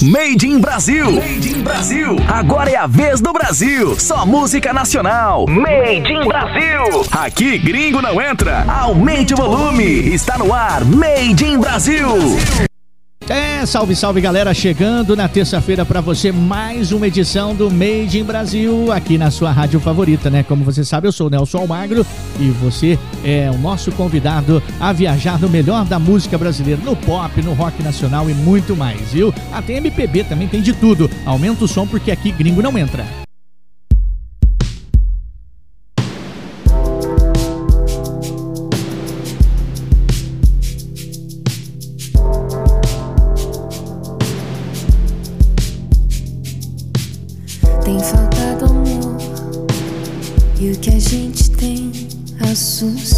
Made in Brasil. Made in Brasil. Agora é a vez do Brasil. Só música nacional. Made in Brasil. Aqui gringo não entra. Aumente o volume. Está no ar. Made in Brasil. É, salve, salve galera, chegando na terça-feira para você mais uma edição do Made in Brasil aqui na sua rádio favorita, né? Como você sabe, eu sou o Nelson Almagro e você é o nosso convidado a viajar no melhor da música brasileira, no pop, no rock nacional e muito mais, viu? Até MPB também tem de tudo. Aumenta o som porque aqui gringo não entra. Assusta.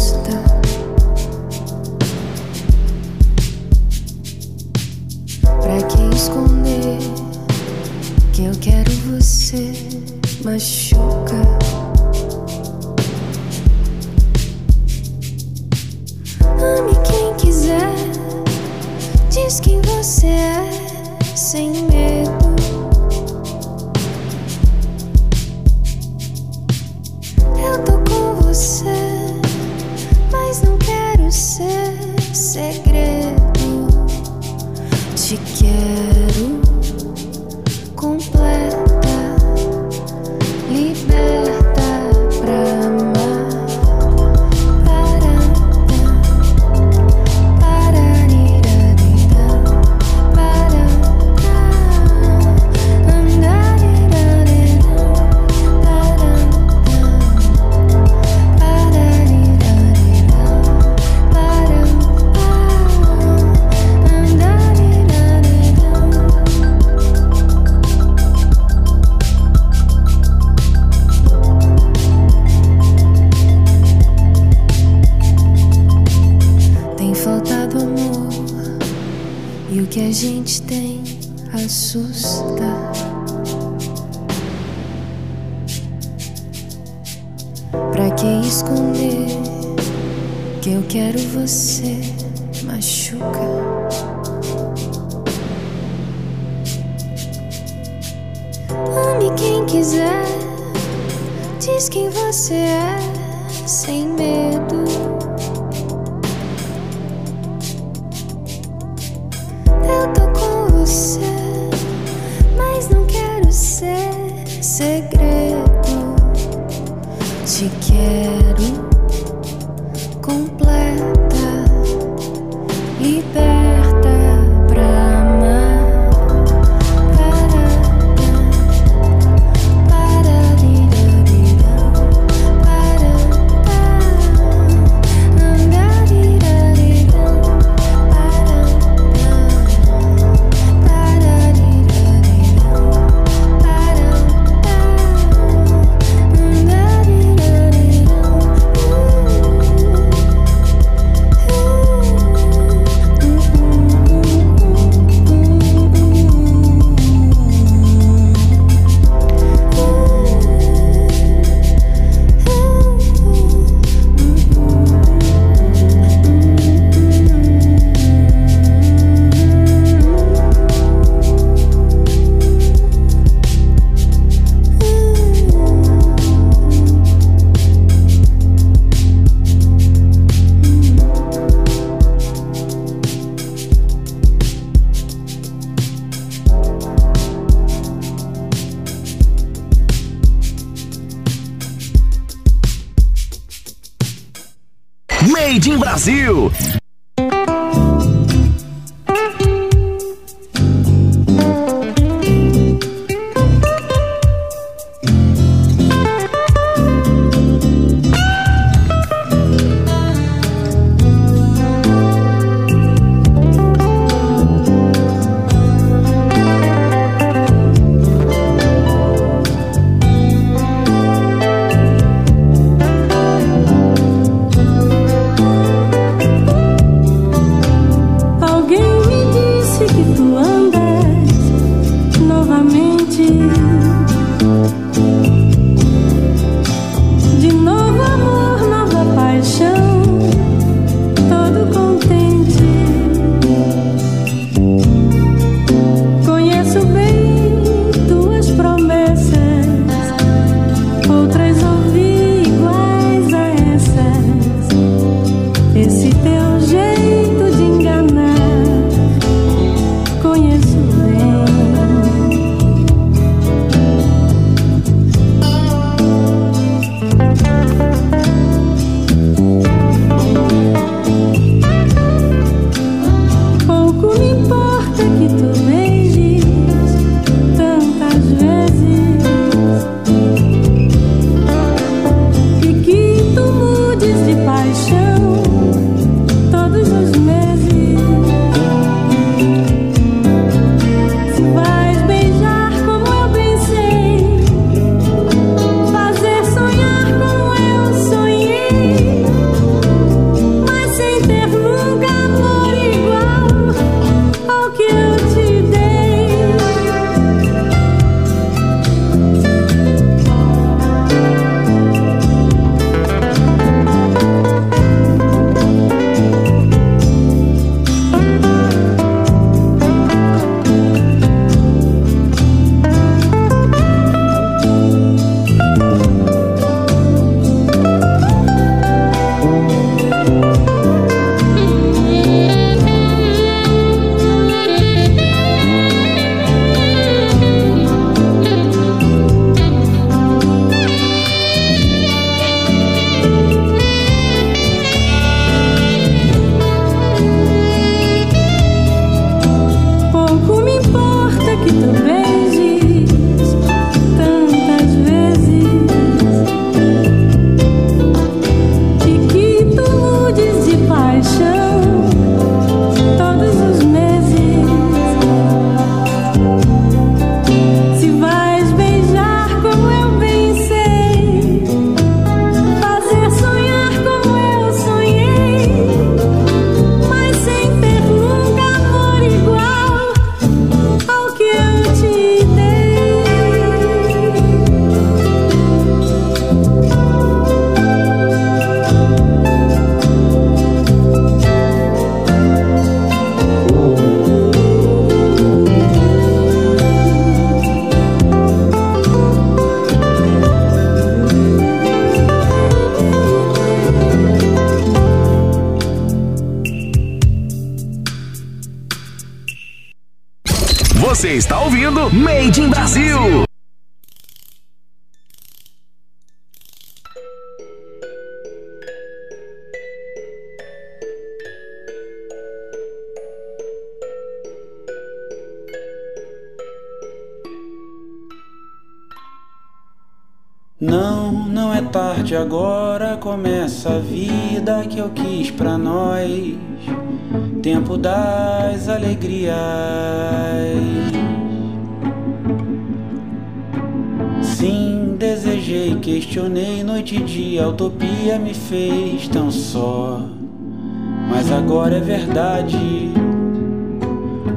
Agora é verdade.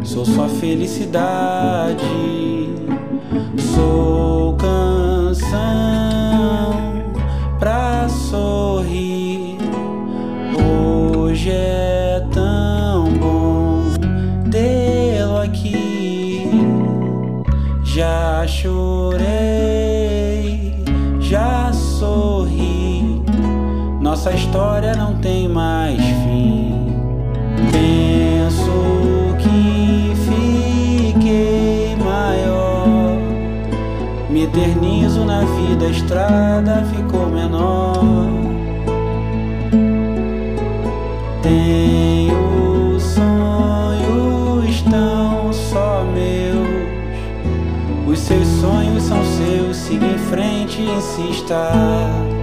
Sou sua felicidade. Sou não tem mais Penso que fiquei maior. Me eternizo na vida, a estrada ficou menor. Tenho sonhos tão só meus. Os seus sonhos são seus, siga em frente e insista.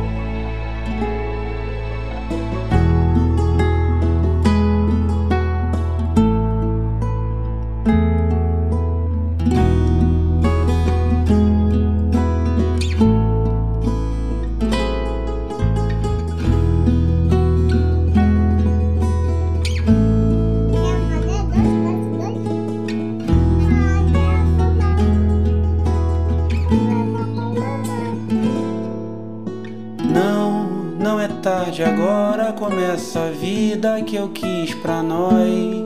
Começa a vida que eu quis pra nós.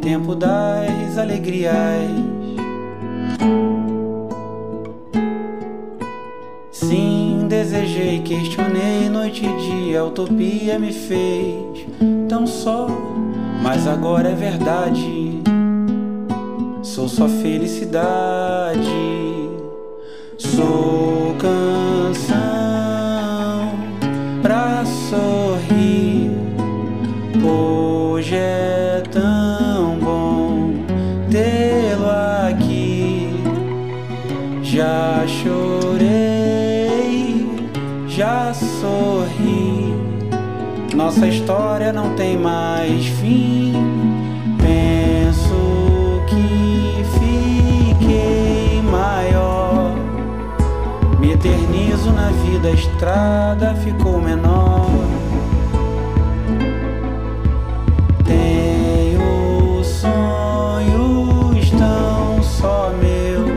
Tempo das alegrias. Sim, desejei, questionei noite e dia, a utopia me fez tão só, mas agora é verdade. Sou só felicidade, sou Nossa história não tem mais fim. Penso que fiquei maior. Me eternizo na vida, a estrada ficou menor. Tenho sonhos tão só meus.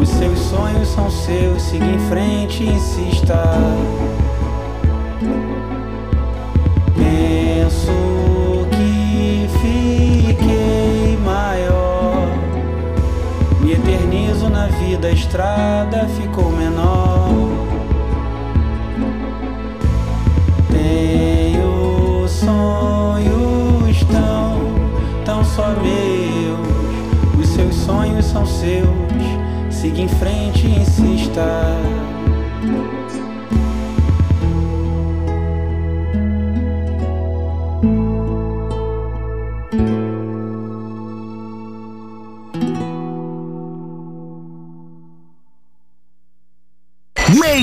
Os seus sonhos são seus, siga em frente e insista. Vida, a estrada ficou menor. Tenho sonhos tão, tão só meus. Os seus sonhos são seus. Siga em frente e insista.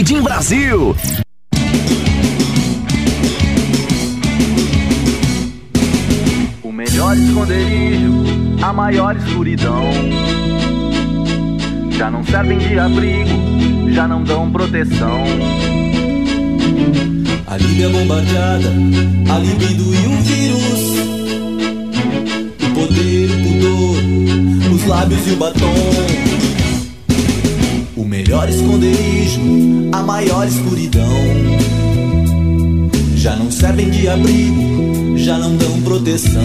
Made in Brasil. O melhor esconderijo, a maior escuridão. Já não servem de abrigo, já não dão proteção. A liga bombardeada, a libido e o vírus. O poder, o pudor, os lábios e o batom. Melhor esconderijo, a maior escuridão. Já não servem de abrigo, já não dão proteção.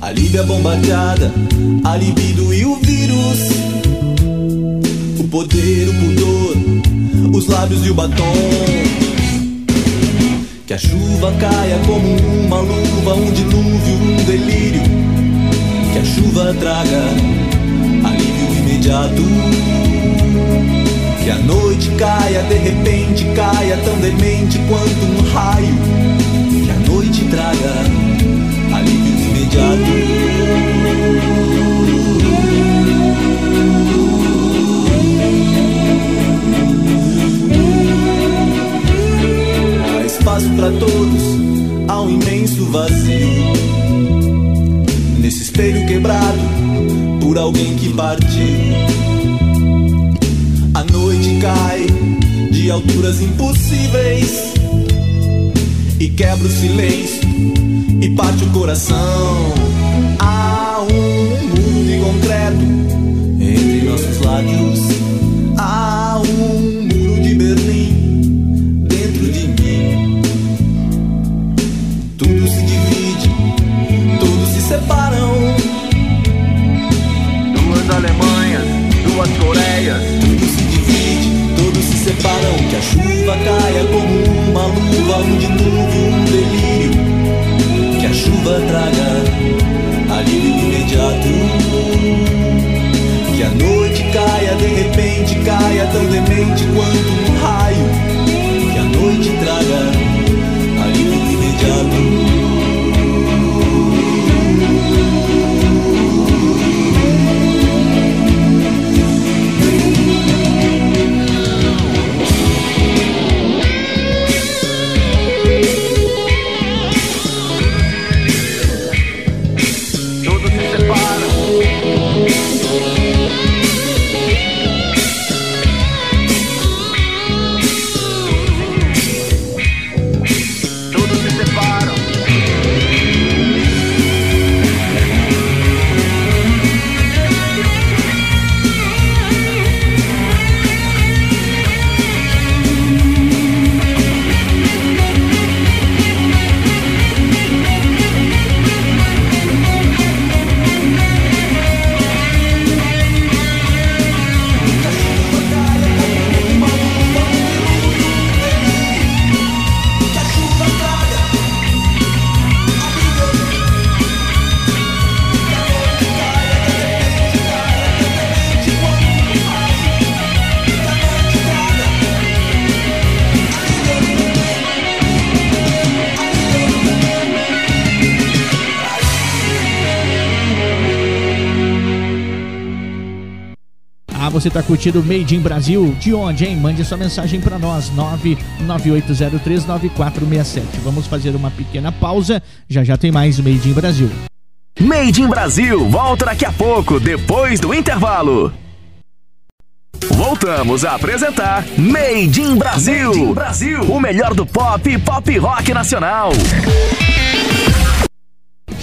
A liga bombardeada, a libido e o vírus. O poder, o pudor, os lábios e o batom. Que a chuva caia como uma luva, um dilúvio, um delírio. Que a chuva traga Que a noite caia, de repente caia, tão demente quanto um raio. Que a noite traga alívio imediato. Há espaço para todos, há um imenso vazio. Nesse espelho quebrado alguém que partiu. A noite cai de alturas impossíveis e quebra o silêncio e parte o coração. Há um muro de concreto entre nossos lábios. Há um a chuva caia como uma luva, um dilúvio, um delírio. Que a chuva traga alívio imediato. Que a noite caia, de repente caia, tão demente quanto um raio. Que a noite traga alívio imediato. Você tá curtindo Made in Brasil? De onde, hein? Mande sua mensagem para nós, 998039467. Vamos fazer uma pequena pausa, já já tem mais Made in Brasil. Made in Brasil, volta daqui a pouco, depois do intervalo. Voltamos a apresentar Made in Brasil. Made in Brasil. O melhor do pop e pop rock nacional.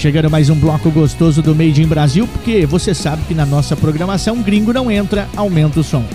Chegando mais um bloco gostoso do Made in Brasil, porque você sabe que na nossa programação gringo não entra, aumenta o som.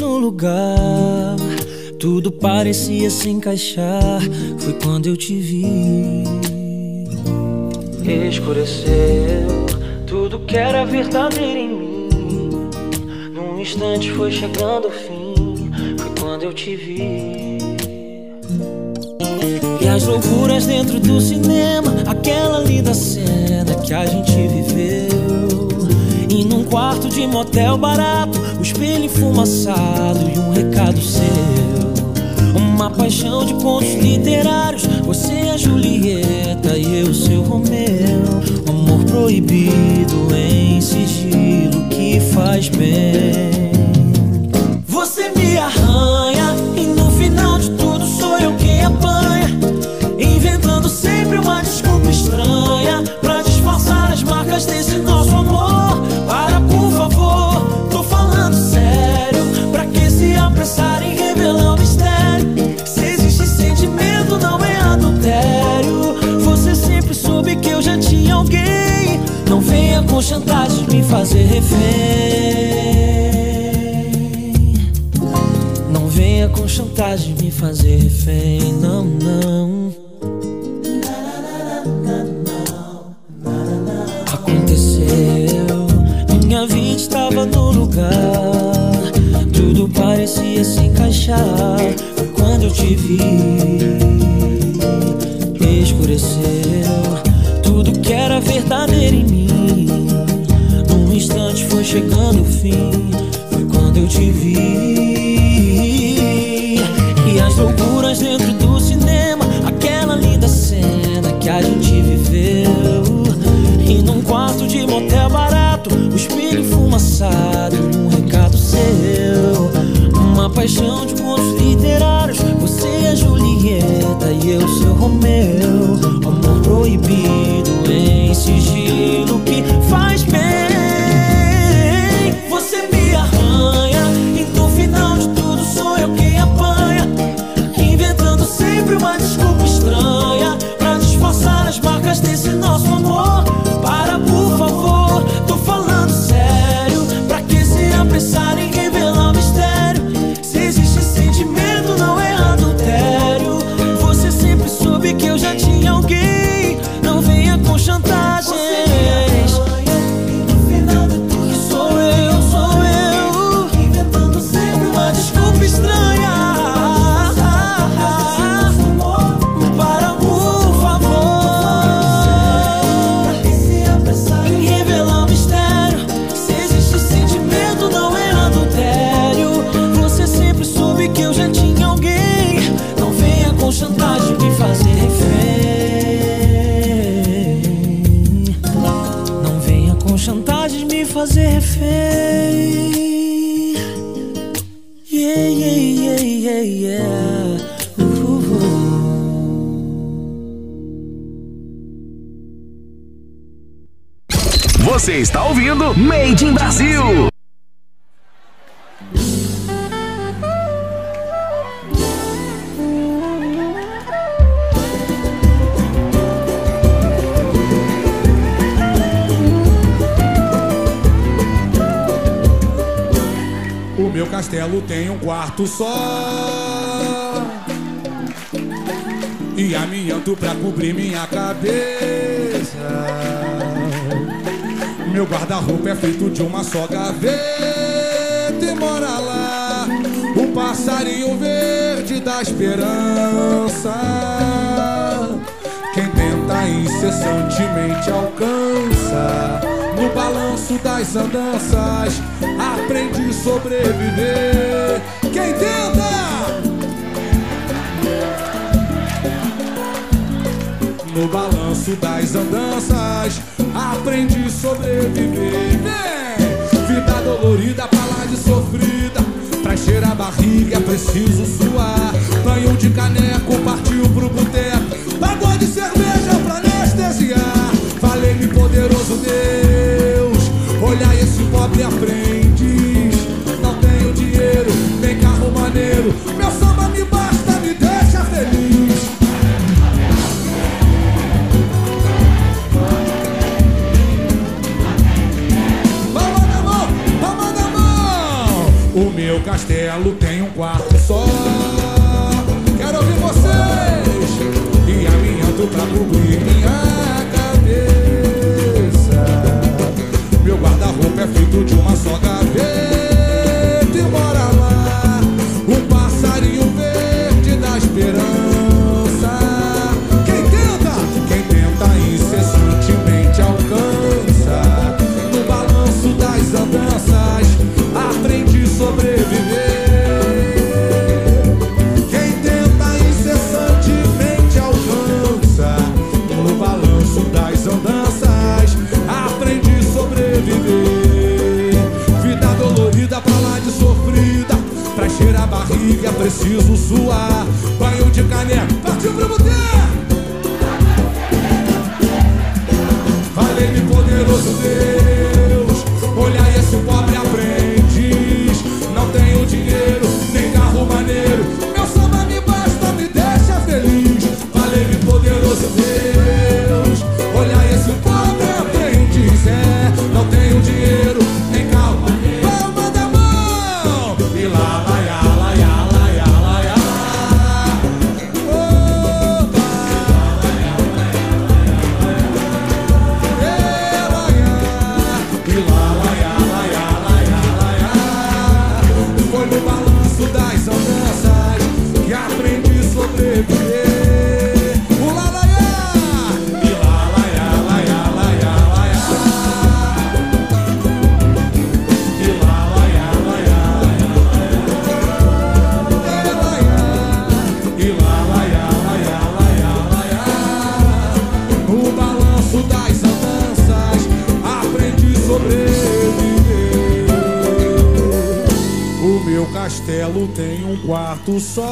Lugar. Tudo parecia se encaixar. Foi quando eu te vi. Escureceu tudo que era verdadeiro em mim. Num instante foi chegando o fim. Foi quando eu te vi. E as loucuras dentro do cinema, aquela linda cena que a gente viveu. E num quarto de motel barato, espelho enfumaçado e um recado seu. Uma paixão de contos literários, você é Julieta e eu seu Romeu. Amor proibido em sigilo com chantagem me fazer refém. Não venha com chantagem me fazer refém, não, não. Aconteceu, minha vida estava no lugar, tudo parecia se encaixar. Foi quando eu te vi, chegando o fim, foi quando eu te vi. E as loucuras dentro do cinema, aquela linda cena que a gente viveu. E num quarto de motel barato, o espelho enfumaçado e um recado seu. Uma paixão de contos literários, você é Julieta e eu seu Romeu. Amor proibido em sigilo que faz bem. Castelo tem um quarto só. E amianto pra cobrir minha cabeça. Meu guarda-roupa é feito de uma só gaveta E mora lá o passarinho verde da esperança. Quem tenta incessantemente alcança No balanço das andanças Aprende a sobreviver. Quem tenta? No balanço das andanças Aprende a sobreviver. Vem! Vida dolorida, pra de sofrida. Pra encher a barriga é preciso suar. Banho de caneco, partiu pro boteco. Pagou de cerveja pra anestesiar. Falei-me poderoso Deus Olha esse pobre aprendiz Não tenho dinheiro, nem carro maneiro. Meu samba me basta, me deixa feliz. Palma na mão, palma na mão. O meu castelo tem um quarto só. Quero ouvir vocês E alinhando pra cobrir. minha feito de uma só gaveta preciso suar. Banho de caneco, só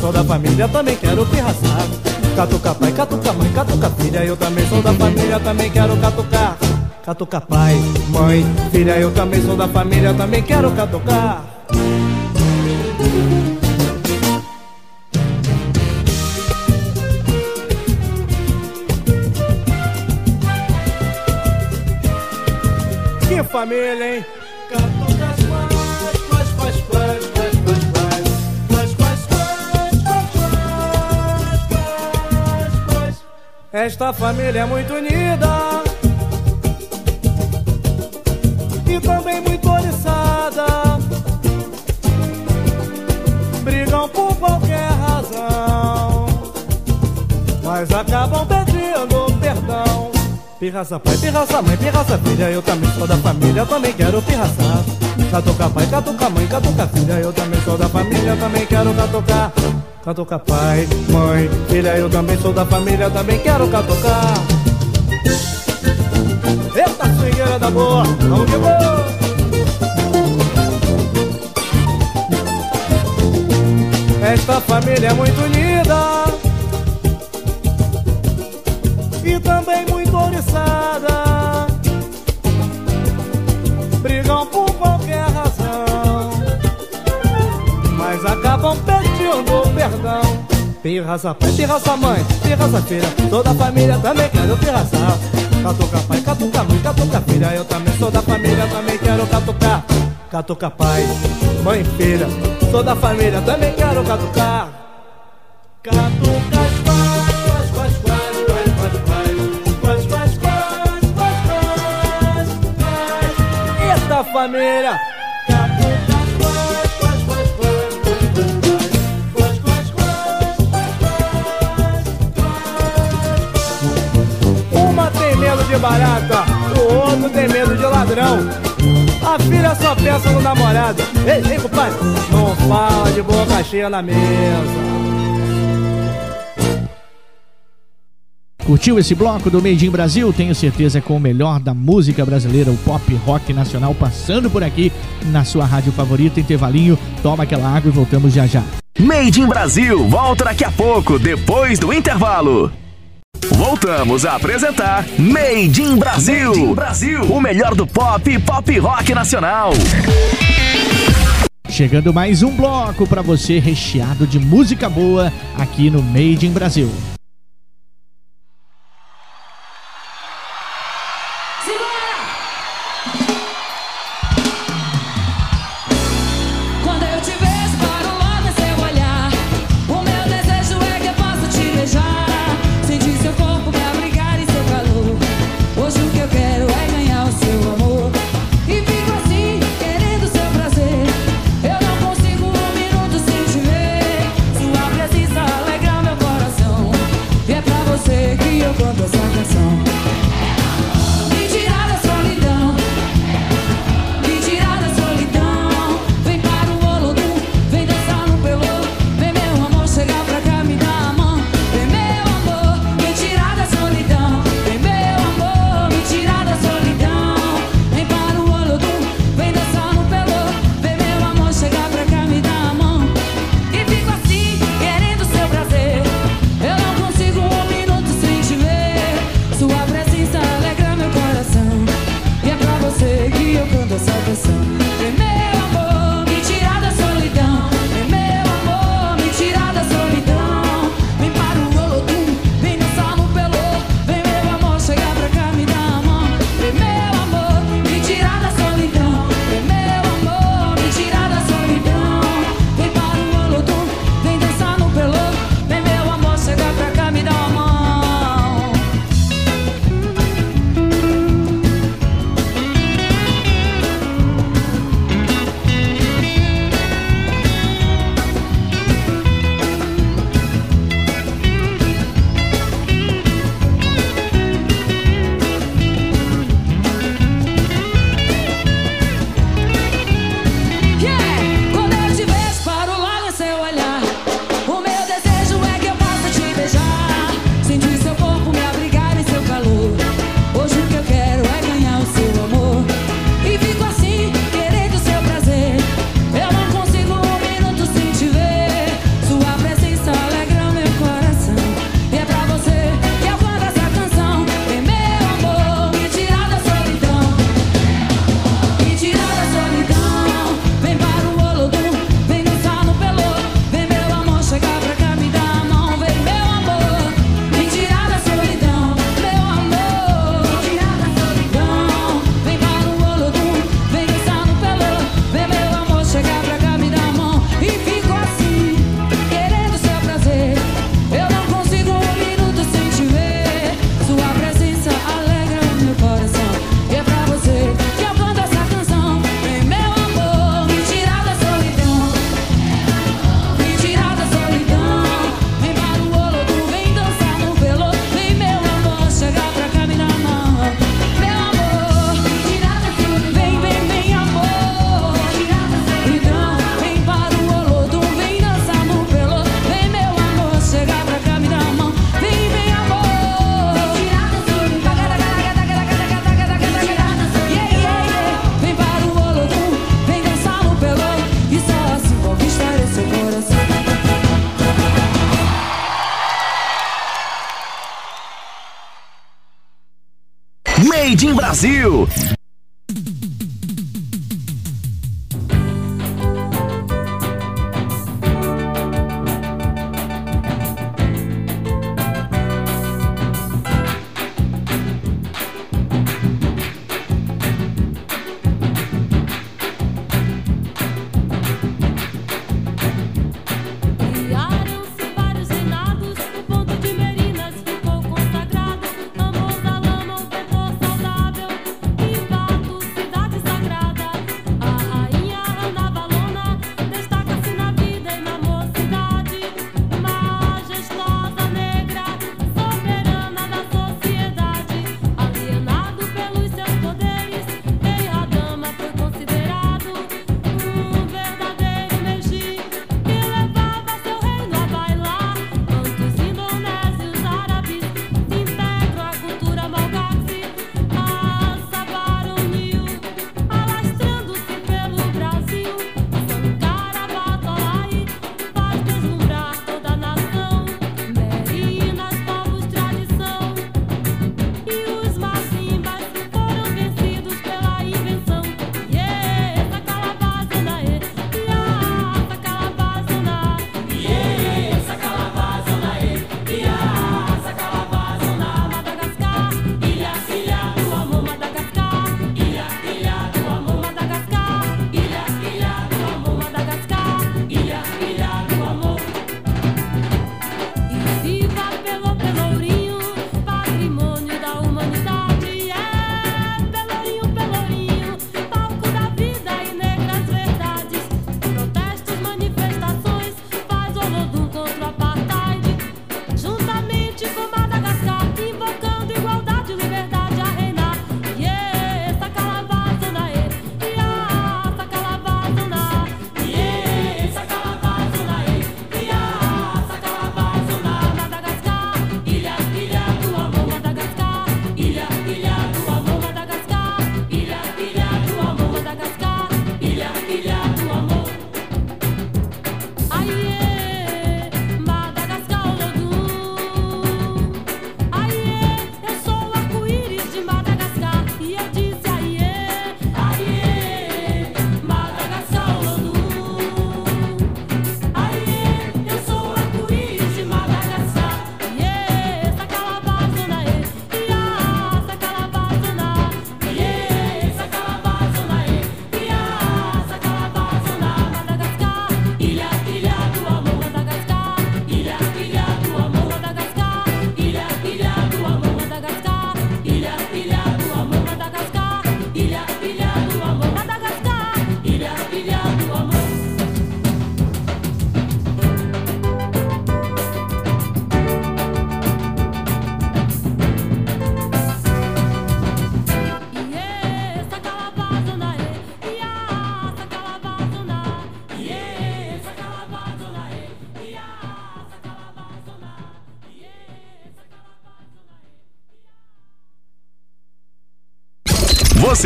sou da família, também quero pirraçar. Catuca pai, catuca mãe, catuca filha, eu também sou da família, também quero catucar. Catuca pai, mãe, filha, eu também sou da família, também quero catucar. Que família, hein? Catucas Esta família é muito unida e também muito oriçada. Brigam por qualquer razão, mas acabam perdão. Pirraça pai, pirraça mãe, pirraça filha, eu também sou da família, também quero pirraçar. Catuca pai, catuca mãe, catuca filha, eu também sou da família, também quero catucar. Catuca pai, mãe, filha, eu também sou da família, também quero catucar. Eita, swingueira da boa, vamos que vamos! família é muito unida e também muito Brigam por qualquer razão, mas acabam pedindo perdão. Pirraça pai, pirraça mãe, pirraça filha, toda a família também quero pirraçar. Catuca pai, catuca mãe, catuca filha, eu também sou da família, também quero catucar. Catuca pai, mãe filha, sou da família, também quero catucar. Catuca família! Uma tem medo de barata, o outro tem medo de ladrão. A filha só pensa no namorado. Ei, ei, compadre, não fala de boca cheia na mesa. Curtiu esse bloco do Made in Brasil? Tenho certeza com o melhor da música brasileira, o pop rock nacional, passando por aqui na sua rádio favorita. Intervalinho, toma aquela água e voltamos já já. Made in Brasil volta daqui a pouco, depois do intervalo. Voltamos a apresentar Made in Brasil. Made in Brasil. O melhor do pop e pop rock nacional. Chegando mais um bloco para você recheado de música boa aqui no Made in Brasil. Brasil.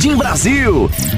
Made in Brasil.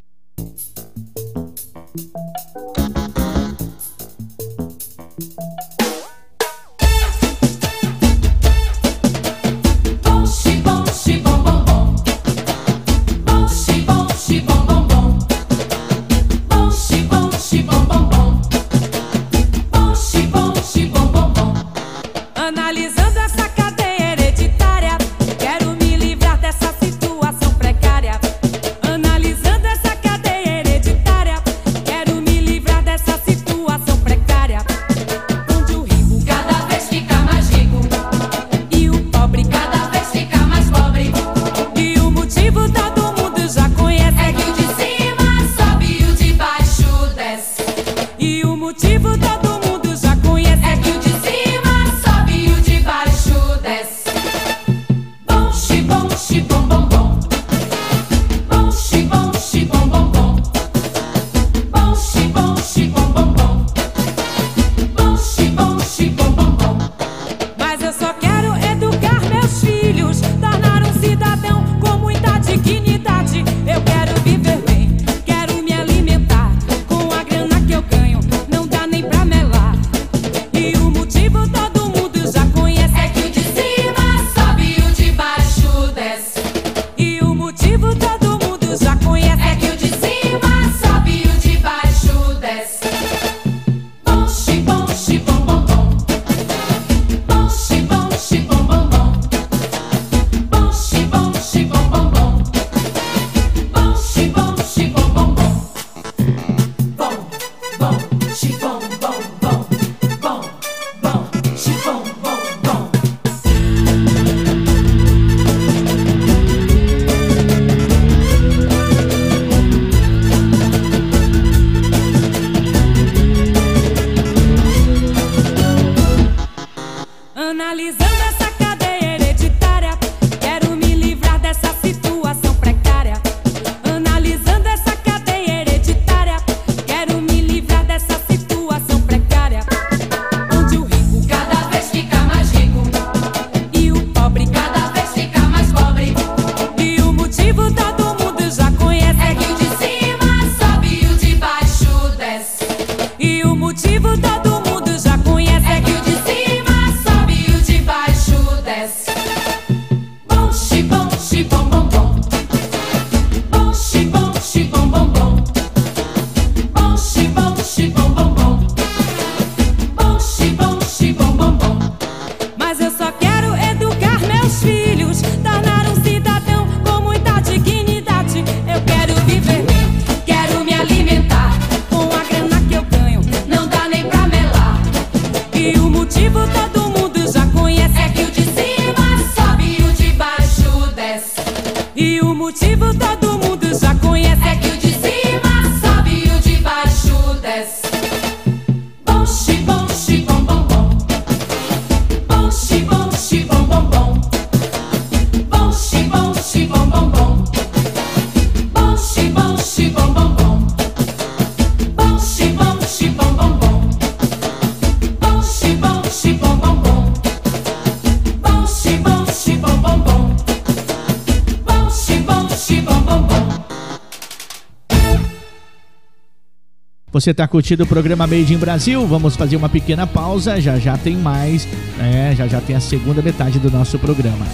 Você está curtindo o programa Made in Brasil? Vamos fazer uma pequena pausa, já já tem mais, né? já já tem a segunda metade do nosso programa.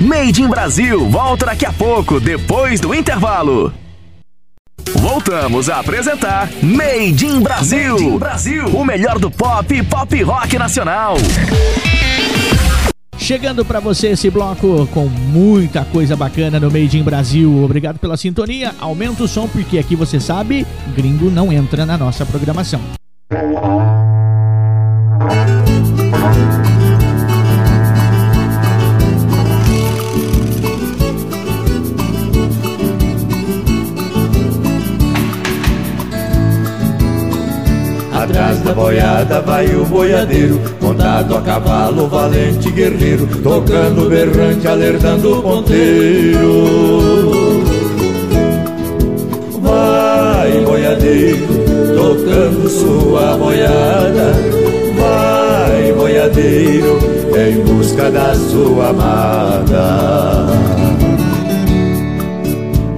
Made in Brasil, volta daqui a pouco, depois do intervalo. Voltamos a apresentar Made in Brasil, Made in Brasil. o melhor do pop e pop rock nacional. Chegando para você esse bloco com muita coisa bacana no Made in Brasil. Obrigado pela sintonia. Aumenta o som porque aqui você sabe, gringo não entra na nossa programação. Atrás da boiada vai o boiadeiro, montado a cavalo, valente guerreiro, tocando berrante, alertando o ponteiro. Vai boiadeiro, tocando sua boiada, vai boiadeiro, em busca da sua amada.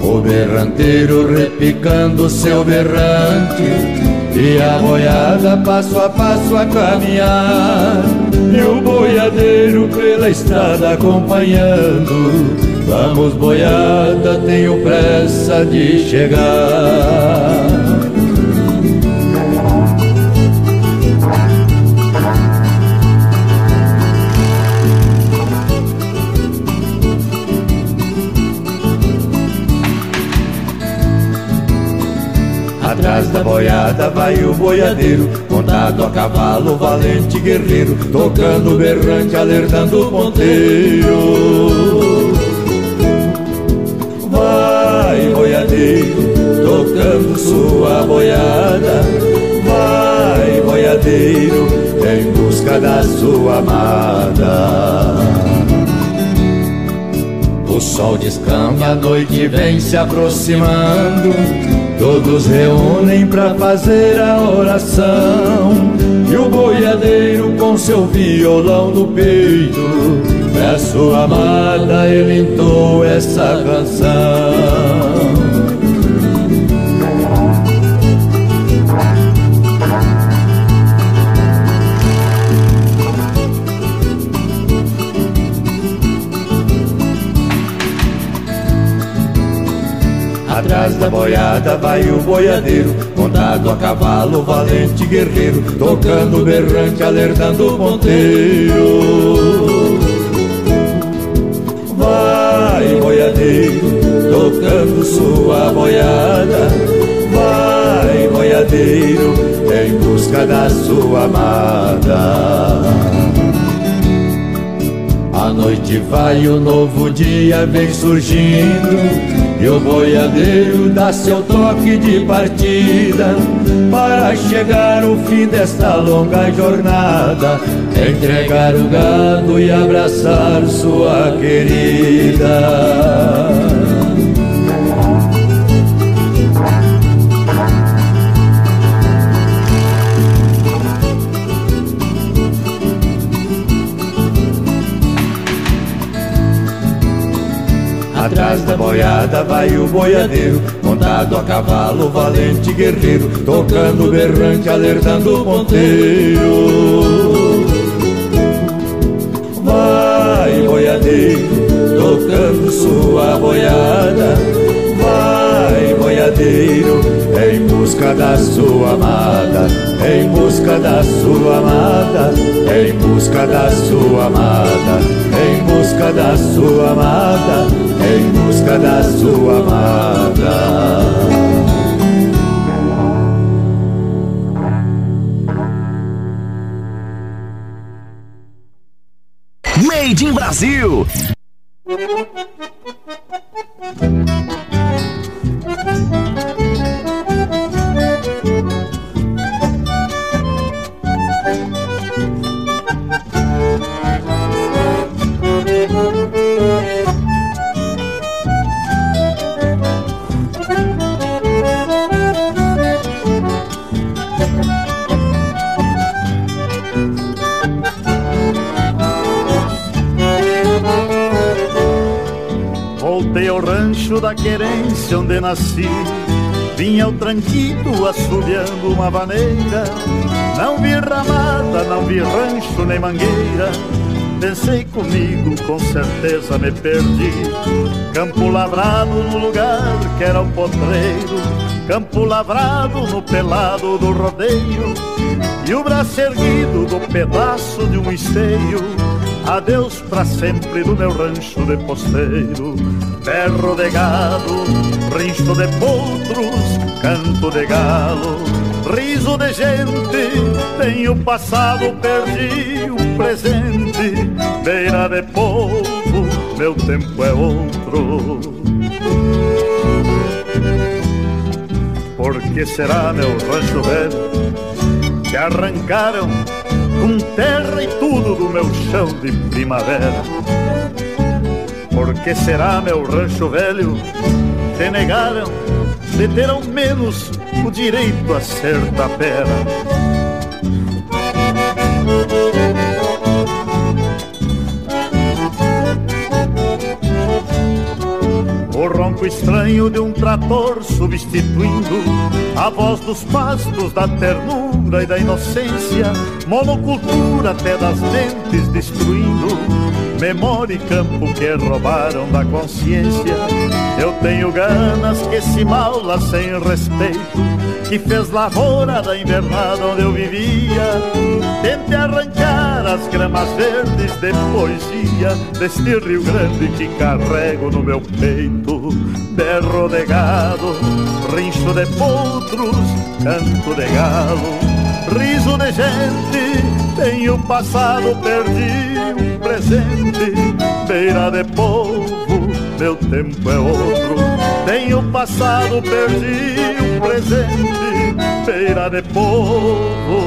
O berranteiro repicando seu berrante E a boiada passo a passo a caminhar. E o boiadeiro pela estrada acompanhando. Vamos boiada, tenho pressa de chegar Atrás da boiada vai o boiadeiro, montado a cavalo, valente guerreiro, tocando berrante, alertando o ponteiro. Vai boiadeiro, tocando sua boiada, vai boiadeiro, em busca da sua amada. O sol descamba, a noite vem se aproximando. Todos reúnem pra fazer a oração. E o boiadeiro com seu violão no peito, pra sua amada ele entoa essa canção. Atrás da boiada vai o boiadeiro, montado a cavalo, valente guerreiro, tocando berrante, alertando o ponteiro. Vai boiadeiro, tocando sua boiada, vai boiadeiro, em busca da sua amada. A noite vai, o novo dia vem surgindo E o boiadeiro dá seu toque de partida Para chegar o fim desta longa jornada. Entregar o gado e abraçar sua querida Atrás da boiada vai o boiadeiro, montado a cavalo, valente guerreiro, tocando berrante, alertando o ponteiro. Vai boiadeiro, tocando sua boiada, vai boiadeiro, em busca da sua amada, em busca da sua amada, em busca da sua amada, em busca da sua amada, em busca da sua amada. Made in Brasil. Vinha o tranquito assobiando uma vaneira. Não vi ramada, não vi rancho nem mangueira. Pensei comigo, com certeza me perdi. Campo lavrado no lugar que era o potreiro. Campo lavrado no pelado do rodeio. E o braço erguido do pedaço de um esteio. Adeus pra sempre do meu rancho de posteiro. Berro de gado, rincho de potros, canto de galo Riso de gente, tenho passado, perdi o presente Beira de povo, meu tempo é outro Por que será meu rancho velho se arrancaram com terra e tudo do meu chão de primavera. Por que será, meu rancho velho, te negaram de ter ao menos o direito a ser tapera? O ronco estranho de um trator substituindo a voz dos pastos da ternura e da inocência, monocultura até das mentes destruindo memória e campo que roubaram da consciência. Eu tenho ganas que esse mal lá sem respeito, que fez lavoura da invernada onde eu vivia, tente arrancar as gramas verdes de poesia deste Rio Grande que carrego no meu peito. Berro de gado, rincho de potros, canto de galo, riso de gente. Tenho passado, perdi um presente, beira de povo, meu tempo é outro. Tenho passado, perdi um presente, beira de povo.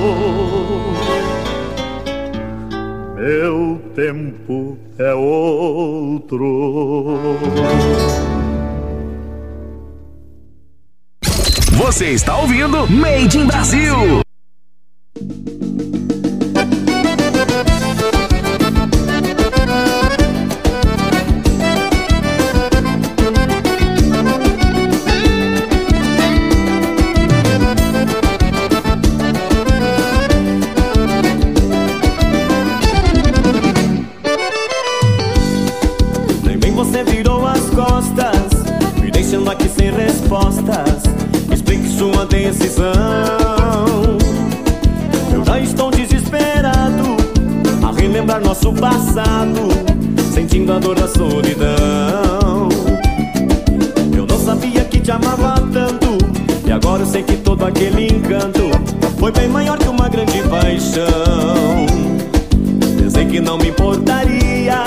Meu tempo é outro. Você está ouvindo Made in Brasil. A dor da solidão. Eu não sabia que te amava tanto, e agora eu sei que todo aquele encanto foi bem maior que uma grande paixão. Pensei que não me importaria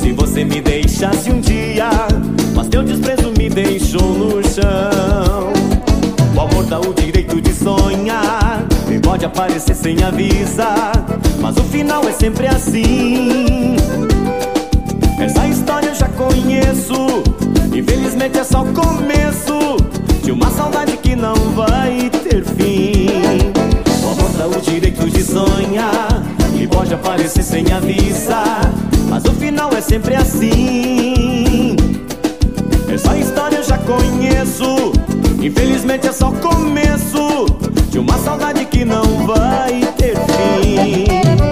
se você me deixasse um dia, mas teu desprezo me deixou no chão. O amor dá o direito de sonhar, e pode aparecer sem avisar, mas o final é sempre assim. Essa história eu já conheço, infelizmente é só o começo de uma saudade que não vai ter fim. Dá o direito de sonhar, e pode aparecer sem avisar, mas o final é sempre assim. Essa história eu já conheço. Infelizmente é só o começo de uma saudade que não vai ter fim.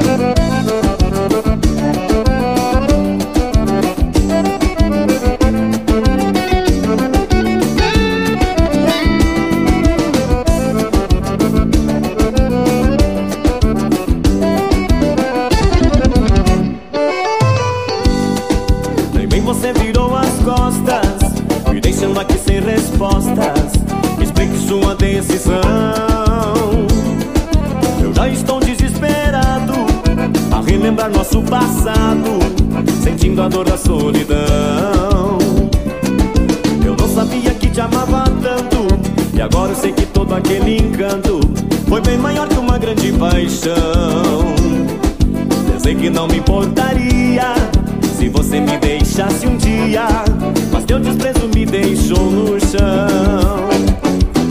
Relembrar nosso passado, sentindo a dor da solidão. Eu não sabia que te amava tanto, e agora eu sei que todo aquele encanto foi bem maior que uma grande paixão. Pensei que não me importaria se você me deixasse um dia, mas teu desprezo me deixou no chão.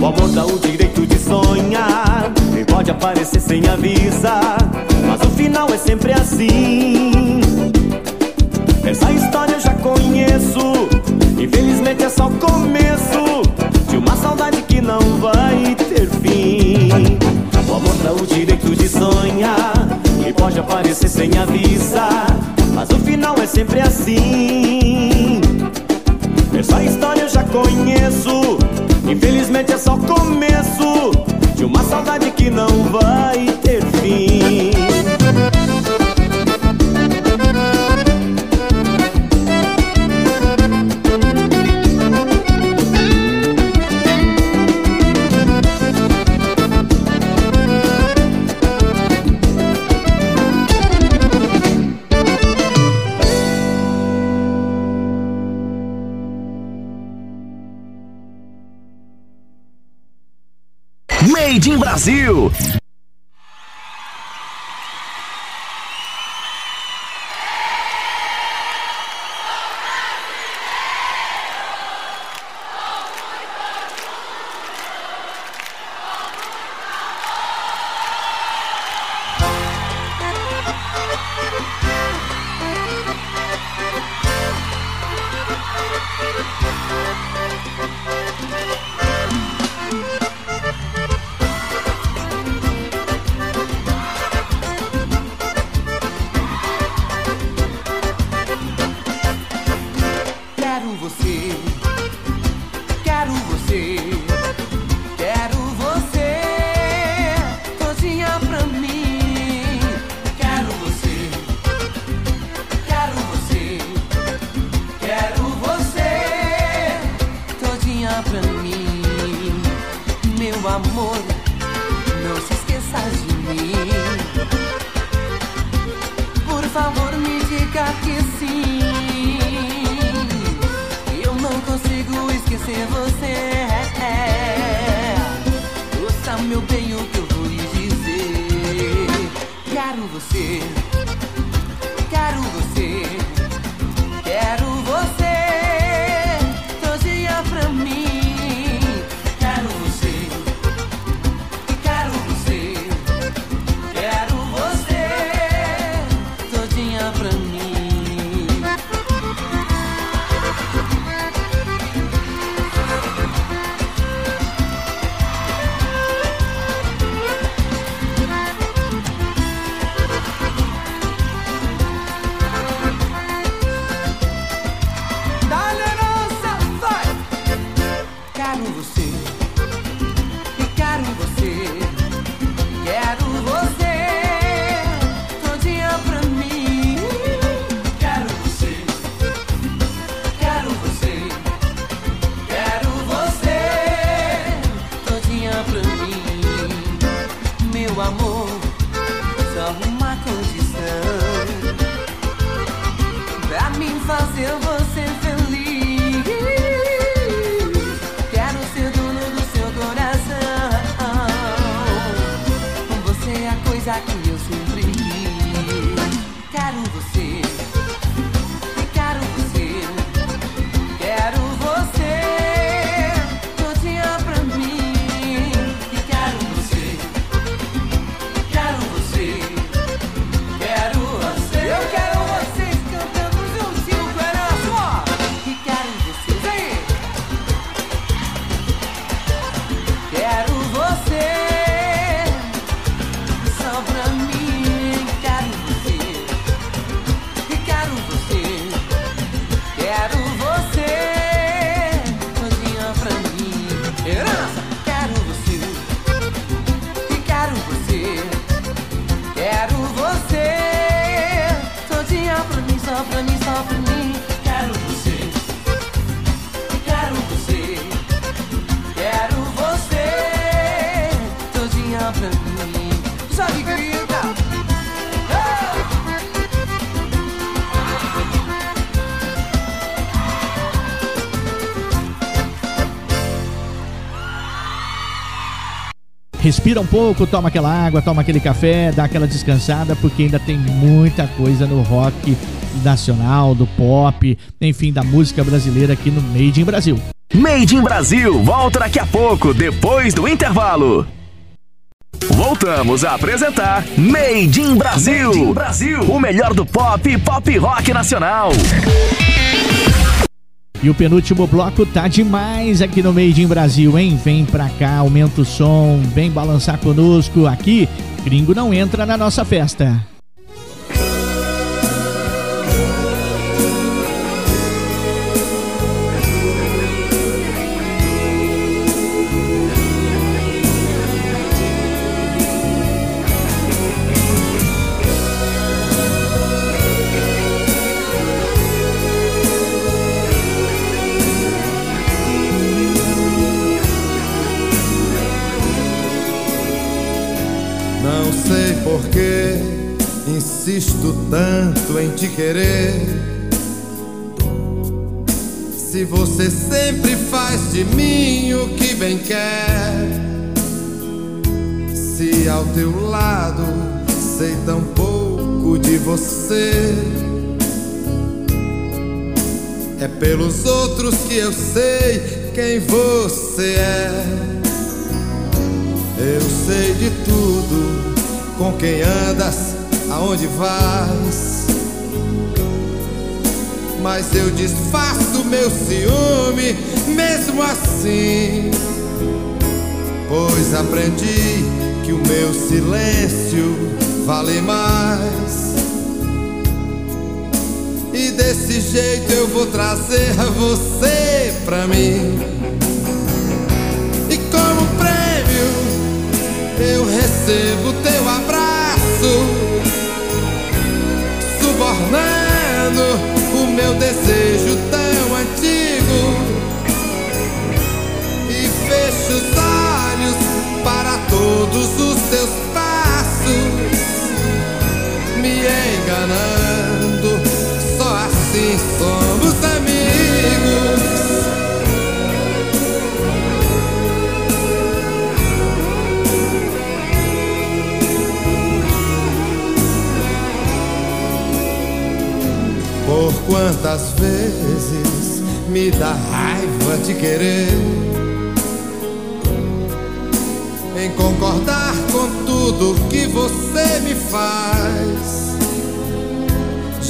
O amor dá o direito de sonhar, e pode aparecer sem avisar, mas o final é sempre assim. Essa história eu já conheço, infelizmente é só o começo de uma saudade que não vai ter fim. O amor dá o direito de sonhar, e pode aparecer sem avisar, mas o final é sempre assim. Essa história eu já conheço, infelizmente é só o começo de uma saudade que não vai ter fim. Brasil. Respira um pouco, toma aquela água, toma aquele café, dá aquela descansada, porque ainda tem muita coisa no rock nacional, do pop, enfim, da música brasileira aqui no Made in Brasil. Made in Brasil volta daqui a pouco, depois do intervalo. Voltamos a apresentar Made in Brasil. Made in Brasil. O melhor do pop e pop rock nacional. E o penúltimo bloco tá demais aqui no Made in Brasil, hein? Vem pra cá, aumenta o som, vem balançar conosco aqui. Gringo não entra na nossa festa. Tanto em te querer. Se você sempre faz de mim o que bem quer. Se ao teu lado sei tão pouco de você. É pelos outros que eu sei quem você é. Eu sei de tudo, com quem andas, aonde vais. Mas eu disfarço meu ciúme, mesmo assim. Pois aprendi que o meu silêncio vale mais. E desse jeito eu vou trazer você pra mim. E como prêmio eu recebo teu abraço, subornando o meu desejo tão antigo. E fecho os olhos para todos os teus passos, me enganando. Só assim somos amigos. Quantas vezes me dá raiva de querer em concordar com tudo que você me faz.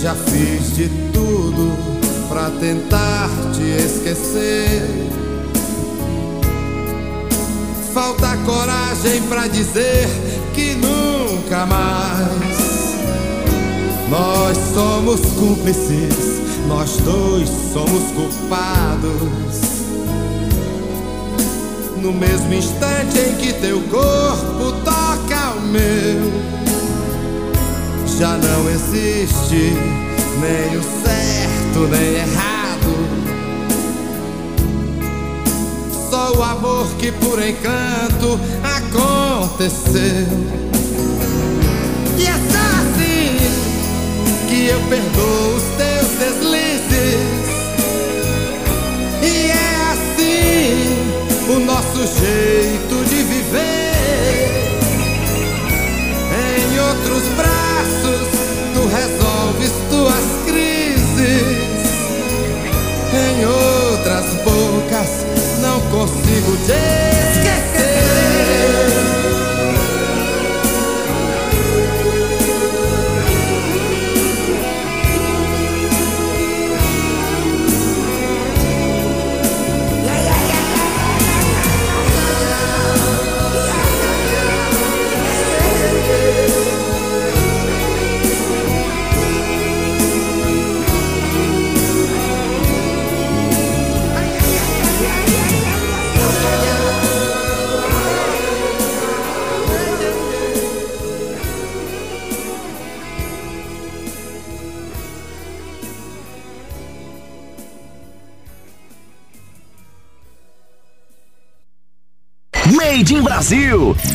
Já fiz de tudo pra tentar te esquecer. Falta coragem pra dizer que nunca mais. Nós somos cúmplices, nós dois somos culpados. No mesmo instante em que teu corpo toca o meu, já não existe nem o certo nem errado. Só o amor que por encanto aconteceu. Eu perdoo os teus deslizes. E é assim o nosso jeito de viver. Em outros braços, tu resolves tuas crises. Em outras bocas, não consigo te Brasil.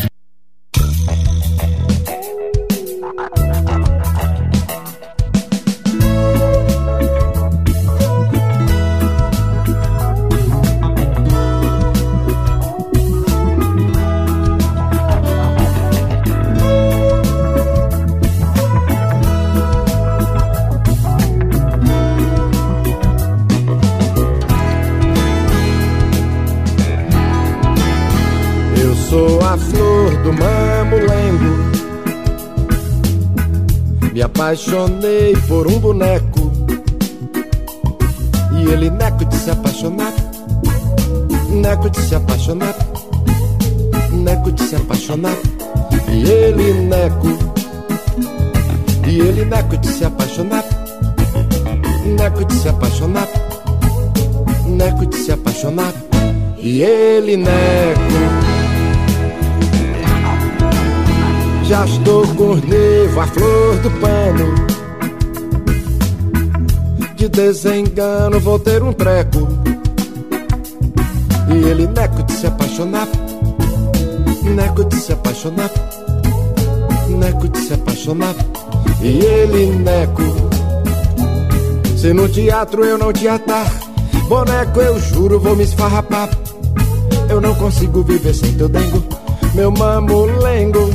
Me apaixonei desengano vou ter um treco. E ele neco de se apaixonar. Neco de se apaixonar. Neco de se apaixonar. E ele neco. Se no teatro eu não te atar, boneco eu juro vou me esfarrapar. Eu não consigo viver sem teu dengo, meu mamulengo.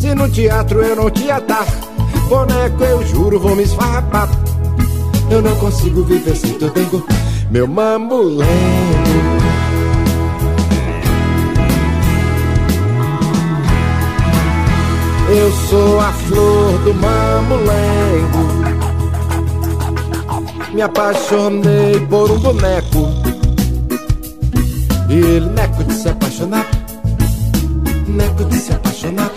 Se no teatro eu não te atar, boneco eu juro vou me esfarrapar. Eu não consigo viver sem teu dengo, meu mamulengo. Eu sou a flor do mamulengo. Me apaixonei por um boneco. E ele neco de se apaixonar. Neco de se apaixonar.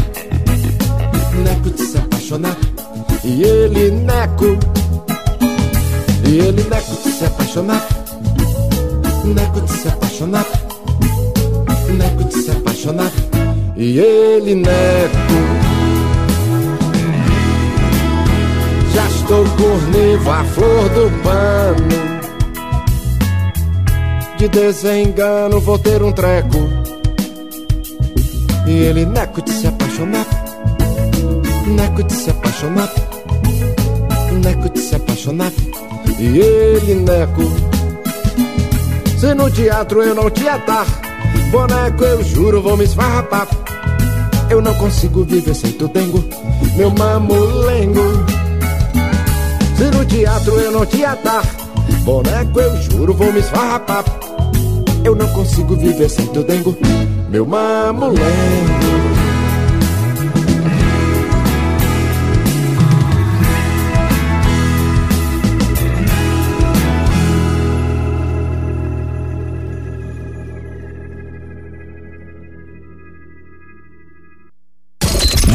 Neco de se apaixonar. E ele neco. Ele neco de se apaixonar. Neco de se apaixonar. Neco de se apaixonar. E ele neco. Já estou cornevo, a flor do pano. De desengano vou ter um treco. E ele neco de se apaixonar. Neco de se apaixonar. Neco de se apaixonar. E ele neco. Se no teatro eu não te atar, boneco eu juro vou me esfarrapar. Eu não consigo viver sem tu dengo, meu mamulengo. Se no teatro eu não te atar, boneco eu juro vou me esfarrapar. Eu não consigo viver sem teu dengo, meu mamulengo.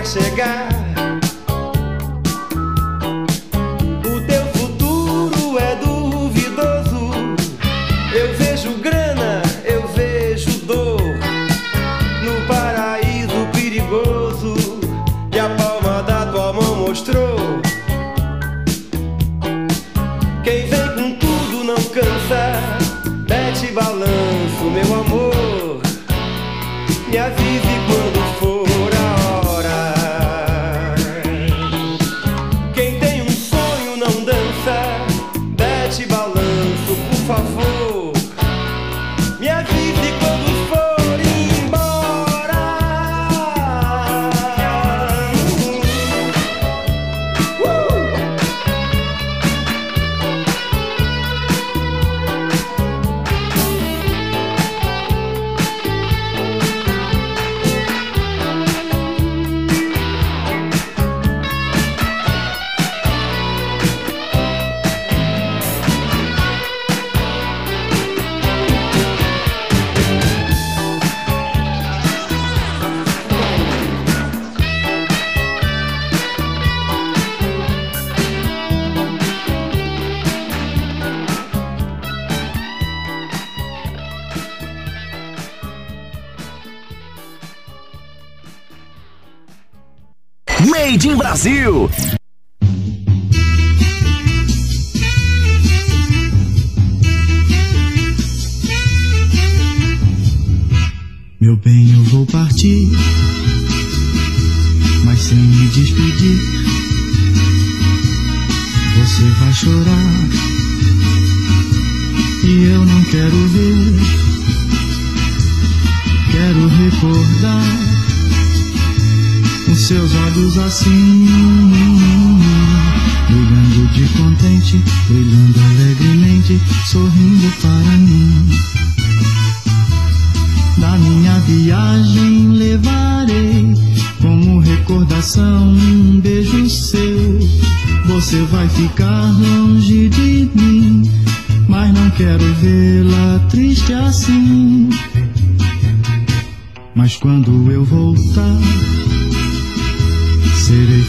Onde quer Brasil.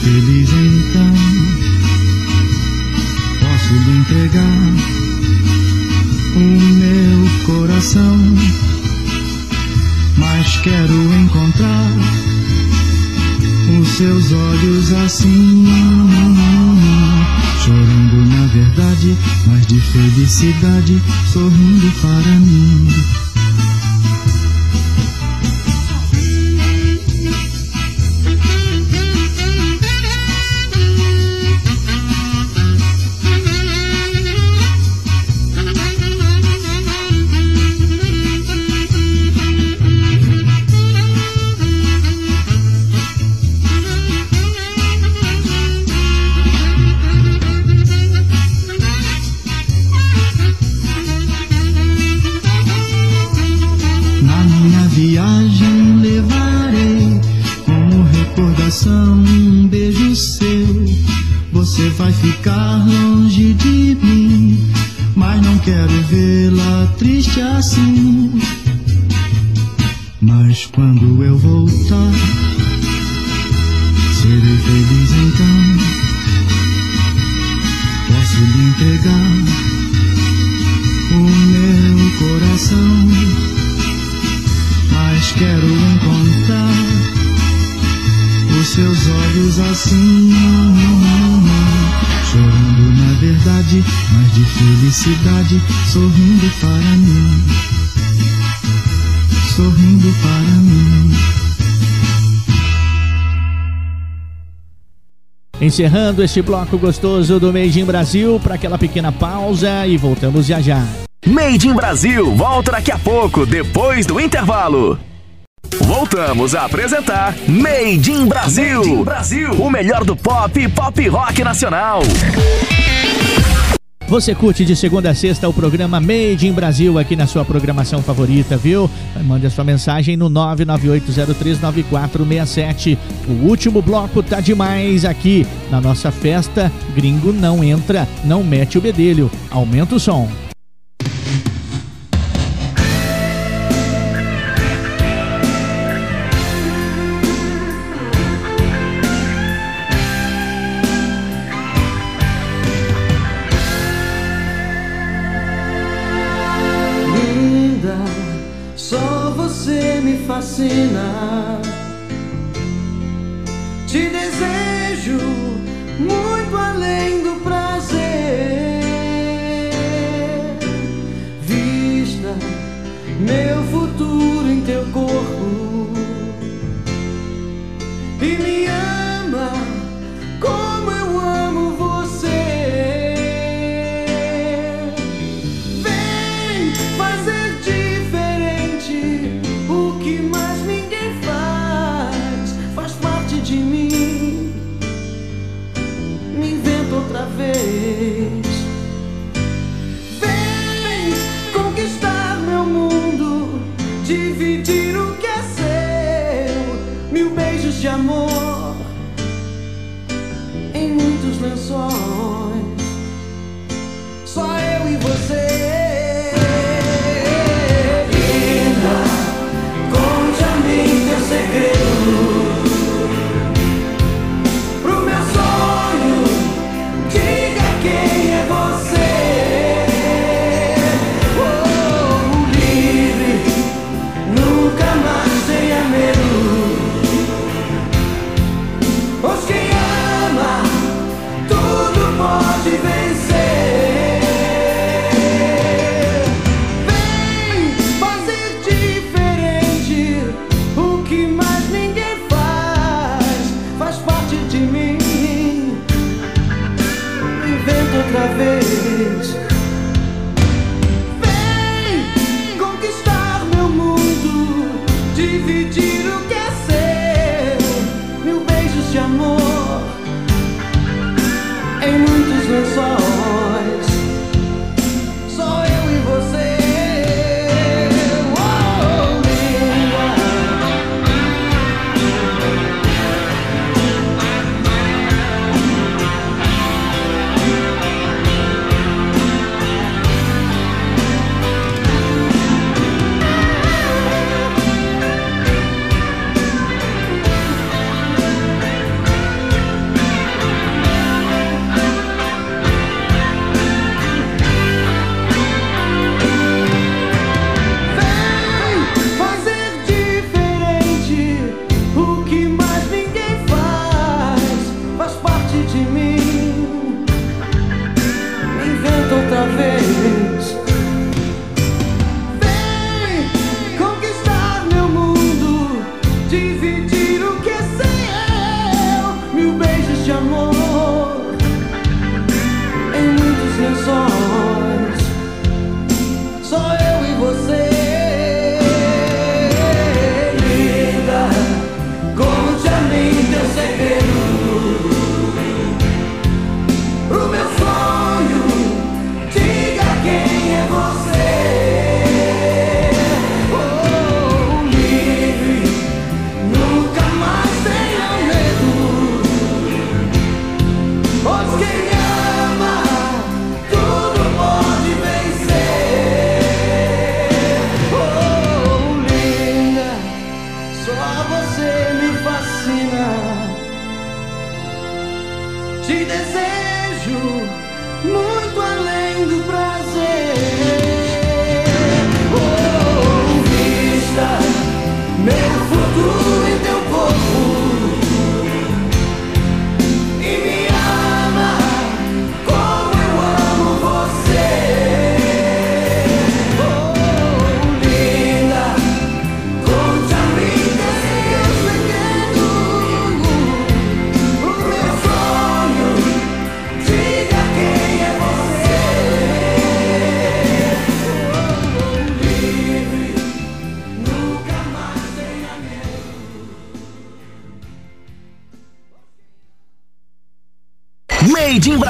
Feliz então. Posso lhe entregar o meu coração, mas quero encontrar os seus olhos assim, chorando na verdade, mas de felicidade, sorrindo para mim. Encerrando este bloco gostoso do Made in Brasil para aquela pequena pausa e voltamos já já. Made in Brasil volta daqui a pouco, depois do intervalo. Voltamos a apresentar Made in Brasil. Made in Brasil, o melhor do pop e pop rock nacional. Você curte de segunda a sexta o programa Made in Brasil aqui na sua programação favorita, viu? Mande a sua mensagem no 998039467. O último bloco tá demais aqui na nossa festa. Gringo não entra, não mete o bedelho. Aumenta o som. enough.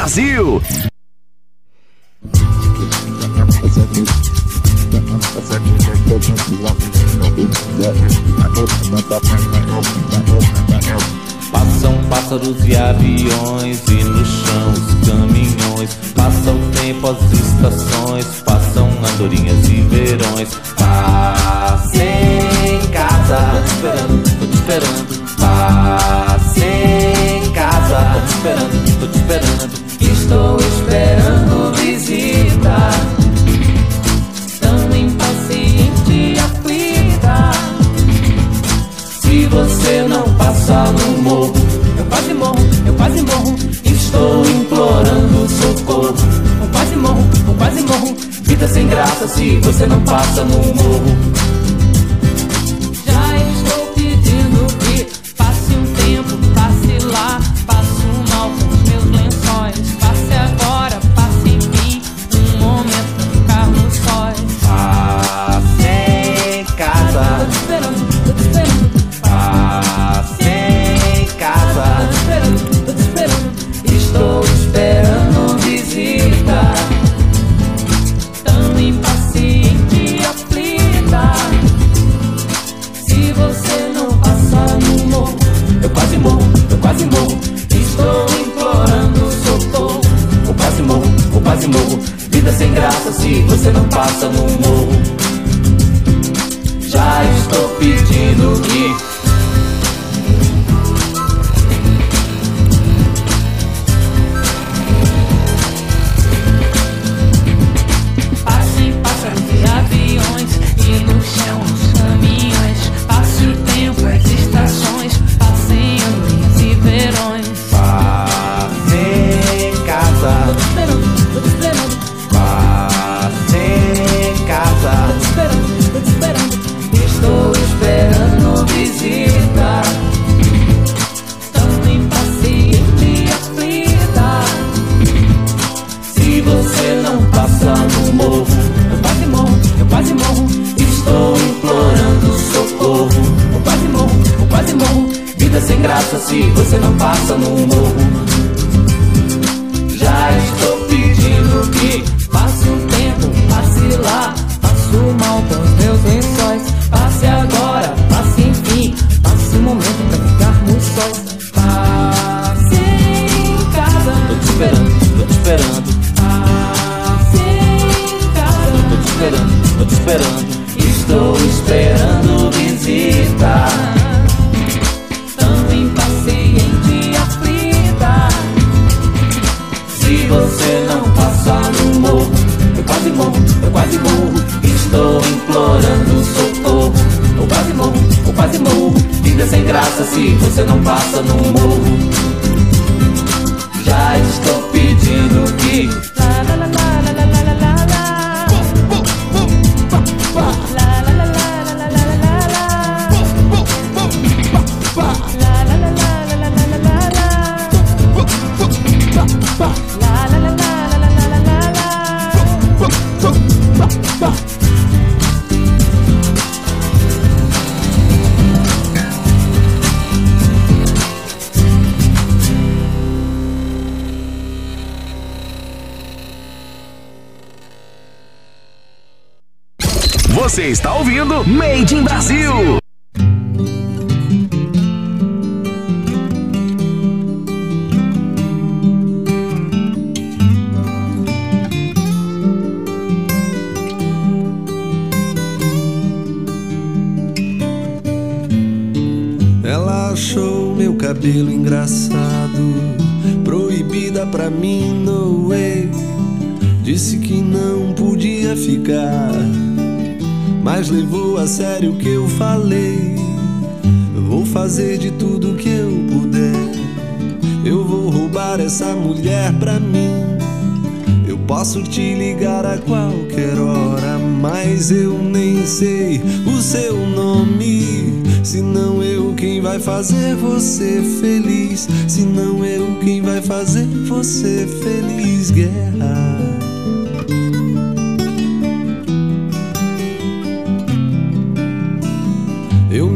Brasil.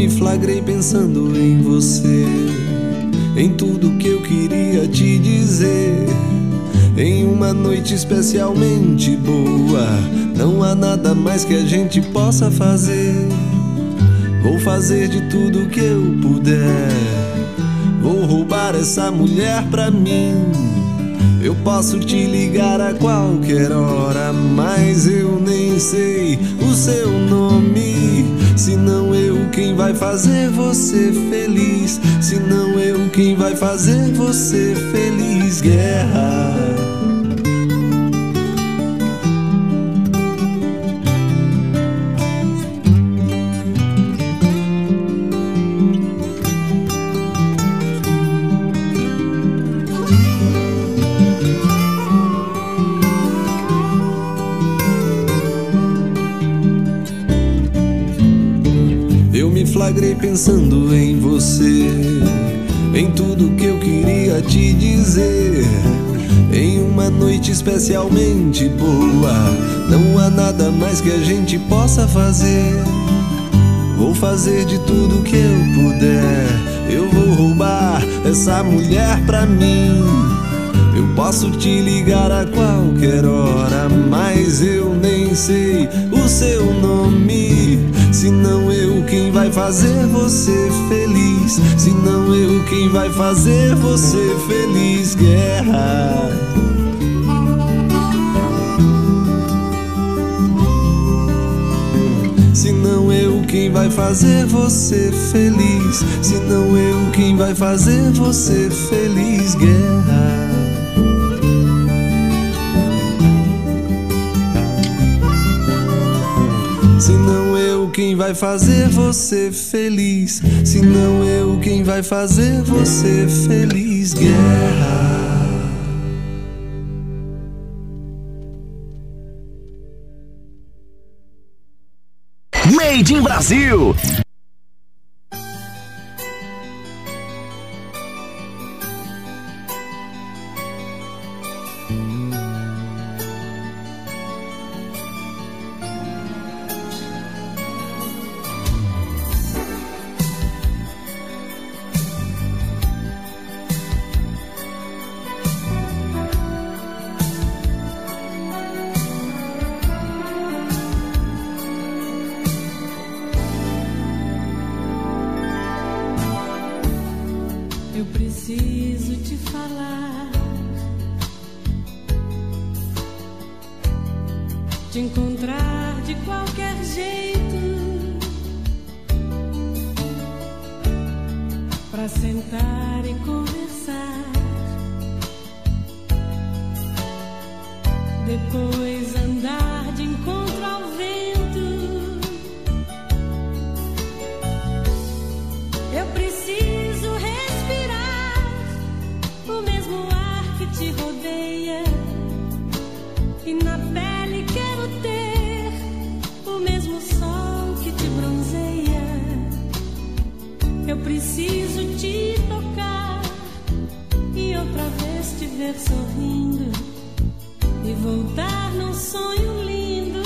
Me flagrei pensando em você, em tudo que eu queria te dizer. Em uma noite especialmente boa, não há nada mais que a gente possa fazer. Vou fazer de tudo que eu puder. Vou roubar essa mulher pra mim. Eu posso te ligar a qualquer hora, mas eu nem sei o seu nome. Se não quem vai fazer você feliz, se não eu quem vai fazer você feliz, guerra. Pensando em você, em tudo que eu queria te dizer. Em uma noite especialmente boa, não há nada mais que a gente possa fazer. Vou fazer de tudo que eu puder. Eu vou roubar essa mulher pra mim. Eu posso te ligar a qualquer hora, mas eu nem sei o seu nome. Se não quem vai fazer você feliz, se não eu quem vai fazer você feliz, guerra. Se não eu quem vai fazer você feliz, se não eu quem vai fazer você feliz, guerra. Vai fazer você feliz, se não eu quem vai fazer você feliz, guerra. Made in Brasil. Te encontrar de qualquer jeito, pra sentar e conversar. Depois andar preciso te tocar e outra vez te ver sorrindo e voltar num sonho lindo.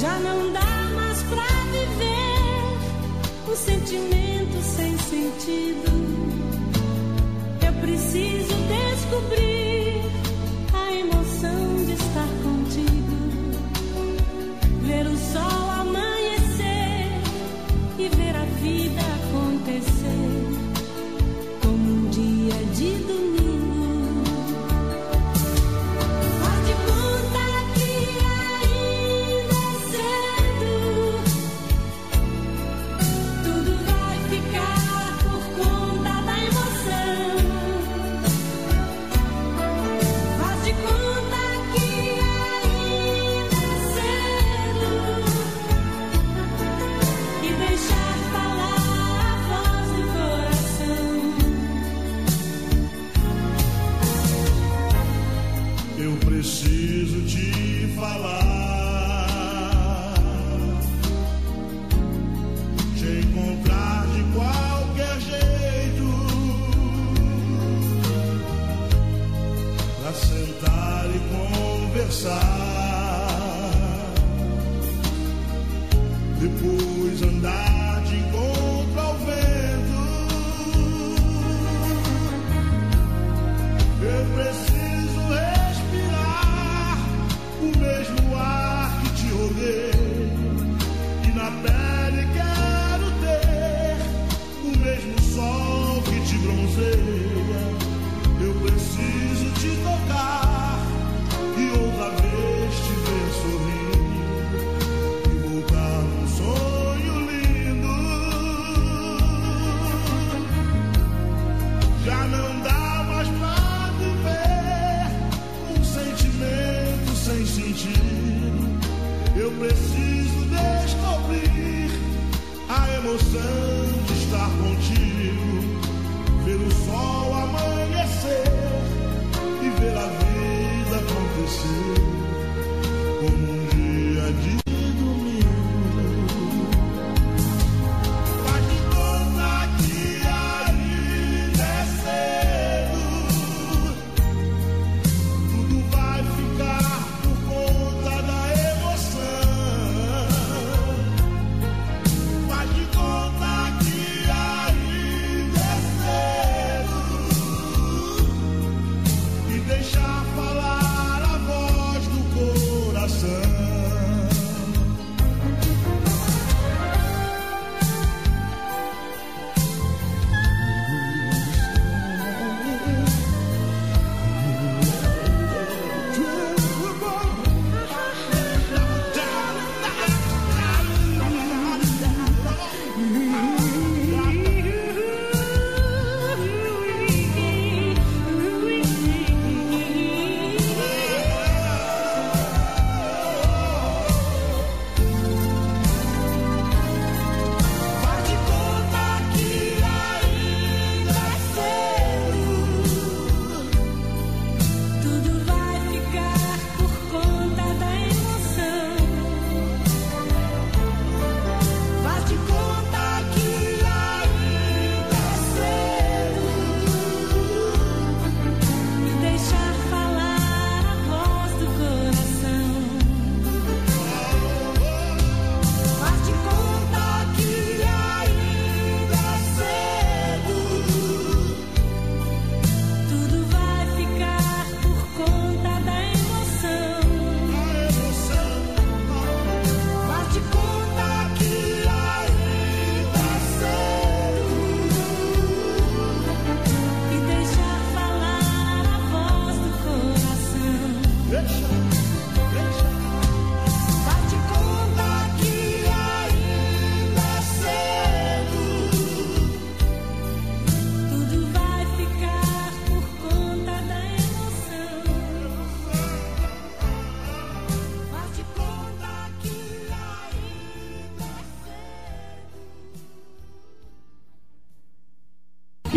Já não dá mais pra viver um sentimento sem sentido. Eu preciso descobrir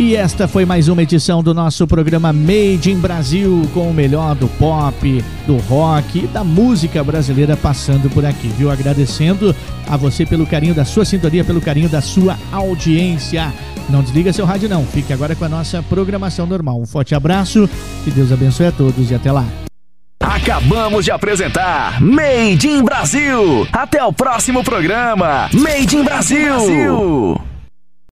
E esta foi mais uma edição do nosso programa Made in Brasil, com o melhor do pop, do rock e da música brasileira passando por aqui, viu? Agradecendo a você pelo carinho da sua sintonia, pelo carinho da sua audiência. Não desliga seu rádio, não. Fique agora com a nossa programação normal. Um forte abraço, que Deus abençoe a todos e até lá. Acabamos de apresentar Made in Brasil. Até o próximo programa. Made in Brasil.